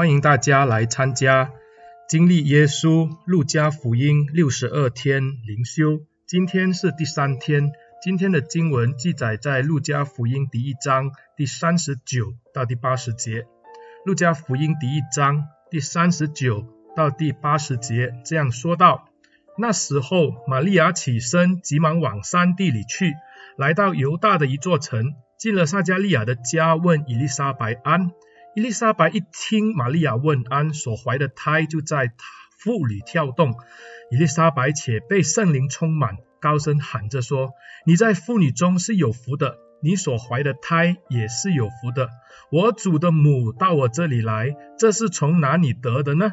欢迎大家来参加经历耶稣路加福音六十二天灵修。今天是第三天，今天的经文记载在路加福音第一章第三十九到第八十节。路加福音第一章第三十九到第八十节这样说道：那时候，玛利亚起身，急忙往山地里去，来到犹大的一座城，进了撒迦利亚的家，问以利沙白安。伊丽莎白一听玛利亚问安，所怀的胎就在腹里跳动。伊丽莎白且被圣灵充满，高声喊着说：“你在妇女中是有福的，你所怀的胎也是有福的。我主的母到我这里来，这是从哪里得的呢？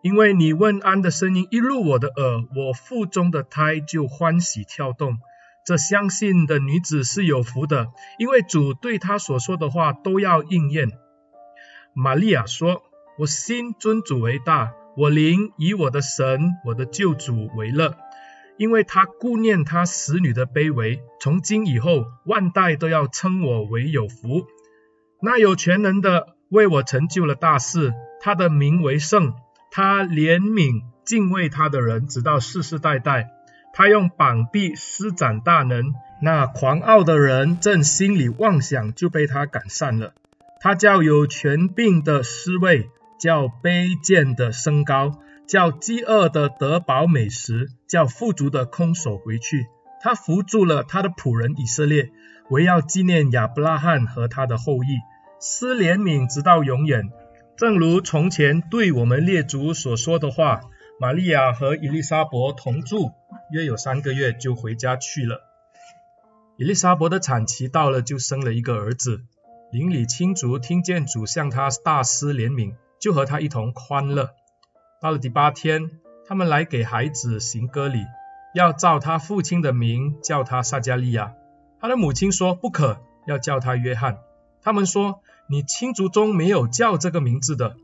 因为你问安的声音一入我的耳，我腹中的胎就欢喜跳动。这相信的女子是有福的，因为主对她所说的话都要应验。”玛利亚说：“我心尊主为大，我灵以我的神，我的救主为乐，因为他顾念他使女的卑微。从今以后，万代都要称我为有福。那有全能的为我成就了大事，他的名为圣，他怜悯敬畏他的人，直到世世代代。他用膀臂施展大能，那狂傲的人正心里妄想，就被他赶散了。”他叫有权柄的失位，叫卑贱的升高，叫饥饿的得饱美食，叫富足的空手回去。他扶助了他的仆人以色列，为要纪念亚伯拉罕和他的后裔，施怜悯直到永远。正如从前对我们列祖所说的话。玛利亚和伊利沙伯同住，约有三个月就回家去了。伊利沙伯的产期到了，就生了一个儿子。邻里亲族听见主向他大施怜悯，就和他一同欢乐。到了第八天，他们来给孩子行割礼，要照他父亲的名叫他撒迦利亚。他的母亲说不可，要叫他约翰。他们说你亲族中没有叫这个名字的。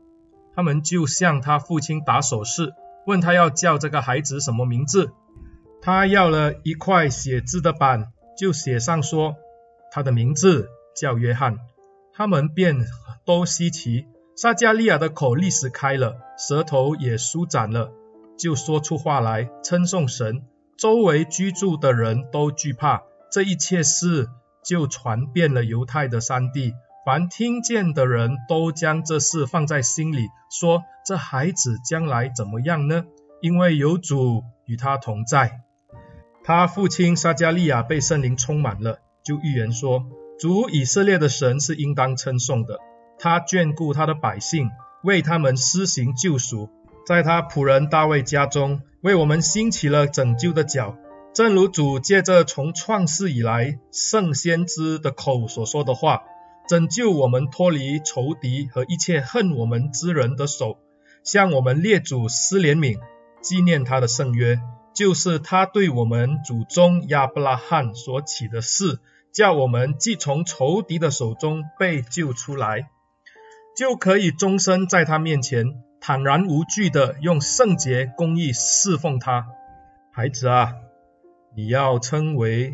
他们就向他父亲打手势，问他要叫这个孩子什么名字。他要了一块写字的板，就写上说他的名字叫约翰。他们便都稀奇，撒迦利亚的口立时开了，舌头也舒展了，就说出话来，称颂神。周围居住的人都惧怕。这一切事就传遍了犹太的山地，凡听见的人都将这事放在心里，说这孩子将来怎么样呢？因为有主与他同在。他父亲撒迦利亚被圣灵充满了，就预言说。主以色列的神是应当称颂的，他眷顾他的百姓，为他们施行救赎，在他仆人大卫家中，为我们兴起了拯救的角，正如主借着从创世以来圣先知的口所说的话，拯救我们脱离仇敌和一切恨我们之人的手，向我们列祖施怜悯，纪念他的圣约，就是他对我们祖宗亚伯拉罕所起的誓。叫我们既从仇敌的手中被救出来，就可以终身在他面前坦然无惧的用圣洁公义侍奉他。孩子啊，你要称为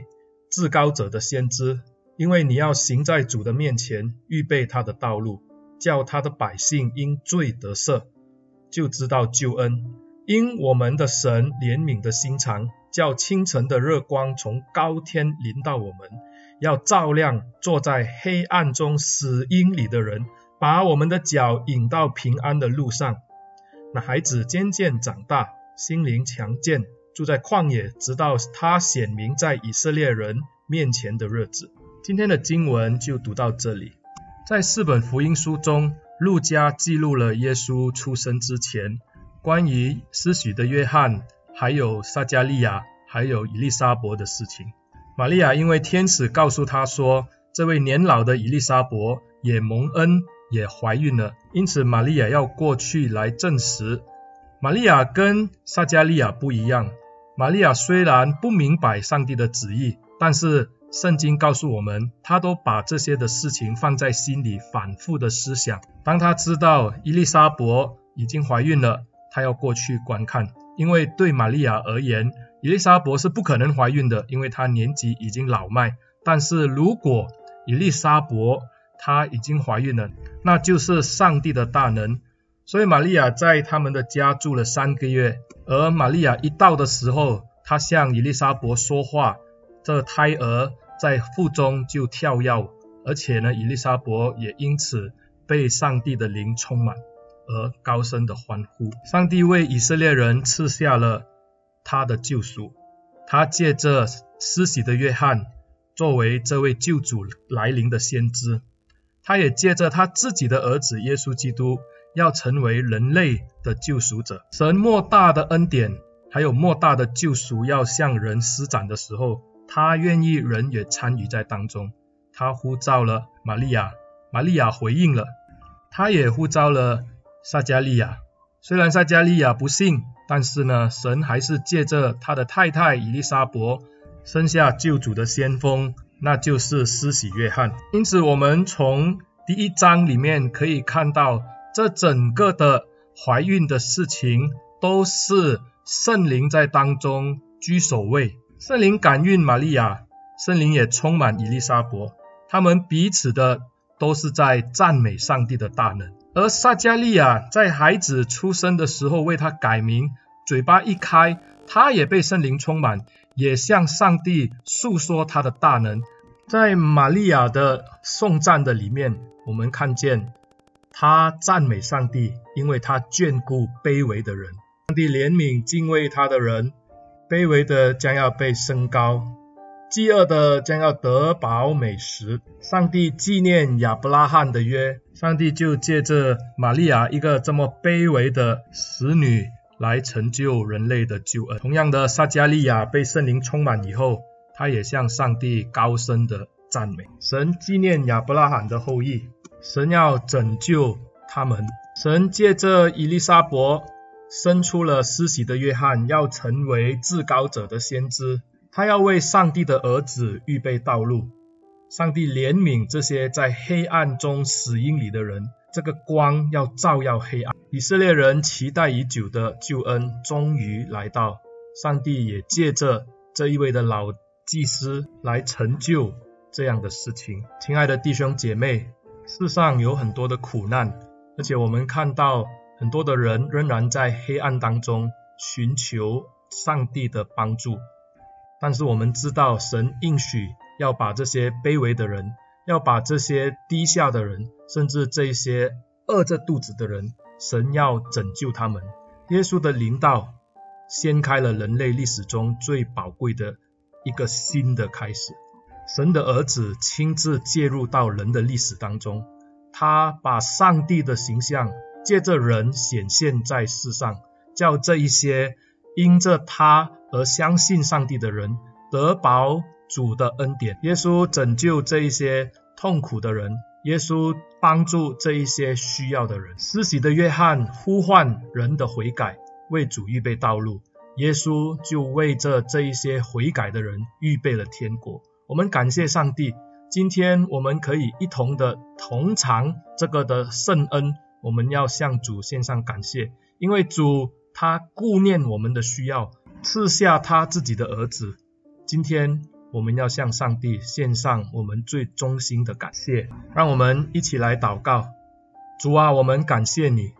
至高者的先知，因为你要行在主的面前，预备他的道路，叫他的百姓因罪得赦，就知道救恩。因我们的神怜悯的心肠，叫清晨的热光从高天临到我们。要照亮坐在黑暗中死荫里的人，把我们的脚引到平安的路上。那孩子渐渐长大，心灵强健，住在旷野，直到他显明在以色列人面前的日子。今天的经文就读到这里。在四本福音书中，路加记录了耶稣出生之前，关于施洗的约翰，还有撒迦利亚，还有以利沙伯的事情。玛利亚因为天使告诉她说，这位年老的伊丽莎伯也蒙恩，也怀孕了，因此玛利亚要过去来证实。玛利亚跟撒迦利亚不一样，玛利亚虽然不明白上帝的旨意，但是圣经告诉我们，她都把这些的事情放在心里，反复的思想。当她知道伊丽莎伯已经怀孕了，她要过去观看，因为对玛利亚而言，以利沙伯是不可能怀孕的，因为她年纪已经老迈。但是如果以利沙伯她已经怀孕了，那就是上帝的大能，所以玛利亚在他们的家住了三个月。而玛利亚一到的时候，她向以利沙伯说话，这胎儿在腹中就跳跃，而且呢，以利沙伯也因此被上帝的灵充满，而高声的欢呼。上帝为以色列人赐下了他的救赎，他借着施洗的约翰作为这位救主来临的先知，他也借着他自己的儿子耶稣基督。要成为人类的救赎者，神莫大的恩典，还有莫大的救赎要向人施展的时候，他愿意人也参与在当中。他呼召了玛利亚，玛利亚回应了，他也呼召了撒迦利亚。虽然撒迦利亚不信，但是呢，神还是借着他的太太以利沙伯生下救主的先锋，那就是施洗约翰。因此，我们从第一章里面可以看到。这整个的怀孕的事情，都是圣灵在当中居首位。圣灵感孕玛利亚，圣灵也充满以利沙伯，他们彼此的都是在赞美上帝的大能。而撒迦利亚在孩子出生的时候为他改名，嘴巴一开，他也被圣灵充满，也向上帝诉说他的大能。在玛利亚的颂赞的里面，我们看见。他赞美上帝，因为他眷顾卑微的人。上帝怜悯敬畏他的人，卑微的将要被升高，饥饿的将要得饱美食。上帝纪念亚伯拉罕的约，上帝就借着玛利亚一个这么卑微的使女来成就人类的救恩。同样的，撒迦利亚被圣灵充满以后，他也向上帝高声的赞美。神纪念亚伯拉罕的后裔。神要拯救他们。神借着以利沙伯生出了施洗的约翰，要成为至高者的先知。他要为上帝的儿子预备道路。上帝怜悯这些在黑暗中死荫里的人，这个光要照耀黑暗。以色列人期待已久的救恩终于来到。上帝也借着这一位的老祭司来成就这样的事情。亲爱的弟兄姐妹。世上有很多的苦难，而且我们看到很多的人仍然在黑暗当中寻求上帝的帮助。但是我们知道，神应许要把这些卑微的人，要把这些低下的人，甚至这些饿着肚子的人，神要拯救他们。耶稣的临到，掀开了人类历史中最宝贵的一个新的开始。神的儿子亲自介入到人的历史当中，他把上帝的形象借着人显现在世上，叫这一些因着他而相信上帝的人得饱主的恩典。耶稣拯救这一些痛苦的人，耶稣帮助这一些需要的人。施洗的约翰呼唤人的悔改，为主预备道路，耶稣就为着这一些悔改的人预备了天国。我们感谢上帝，今天我们可以一同的同尝这个的圣恩，我们要向主献上感谢，因为主他顾念我们的需要，赐下他自己的儿子。今天我们要向上帝献上我们最衷心的感谢，让我们一起来祷告。主啊，我们感谢你，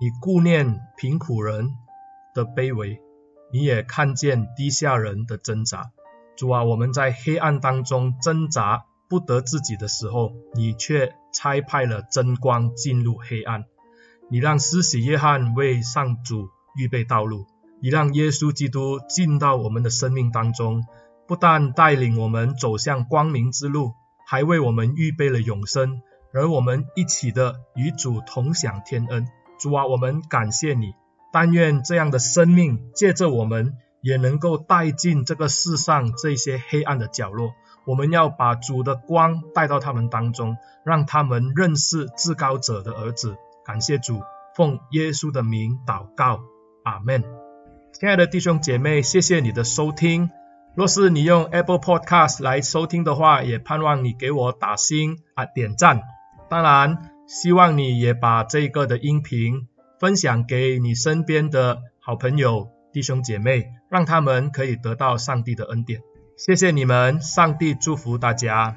你顾念贫苦人的卑微，你也看见低下人的挣扎。主啊，我们在黑暗当中挣扎不得自己的时候，你却差派了真光进入黑暗。你让施洗约翰为上主预备道路，以让耶稣基督进到我们的生命当中，不但带领我们走向光明之路，还为我们预备了永生，而我们一起的与主同享天恩。主啊，我们感谢你，但愿这样的生命借着我们。也能够带进这个世上这些黑暗的角落，我们要把主的光带到他们当中，让他们认识至高者的儿子。感谢主，奉耶稣的名祷告，阿门。亲爱的弟兄姐妹，谢谢你的收听。若是你用 Apple Podcast 来收听的话，也盼望你给我打星啊，点赞。当然，希望你也把这个的音频分享给你身边的好朋友。弟兄姐妹，让他们可以得到上帝的恩典。谢谢你们，上帝祝福大家。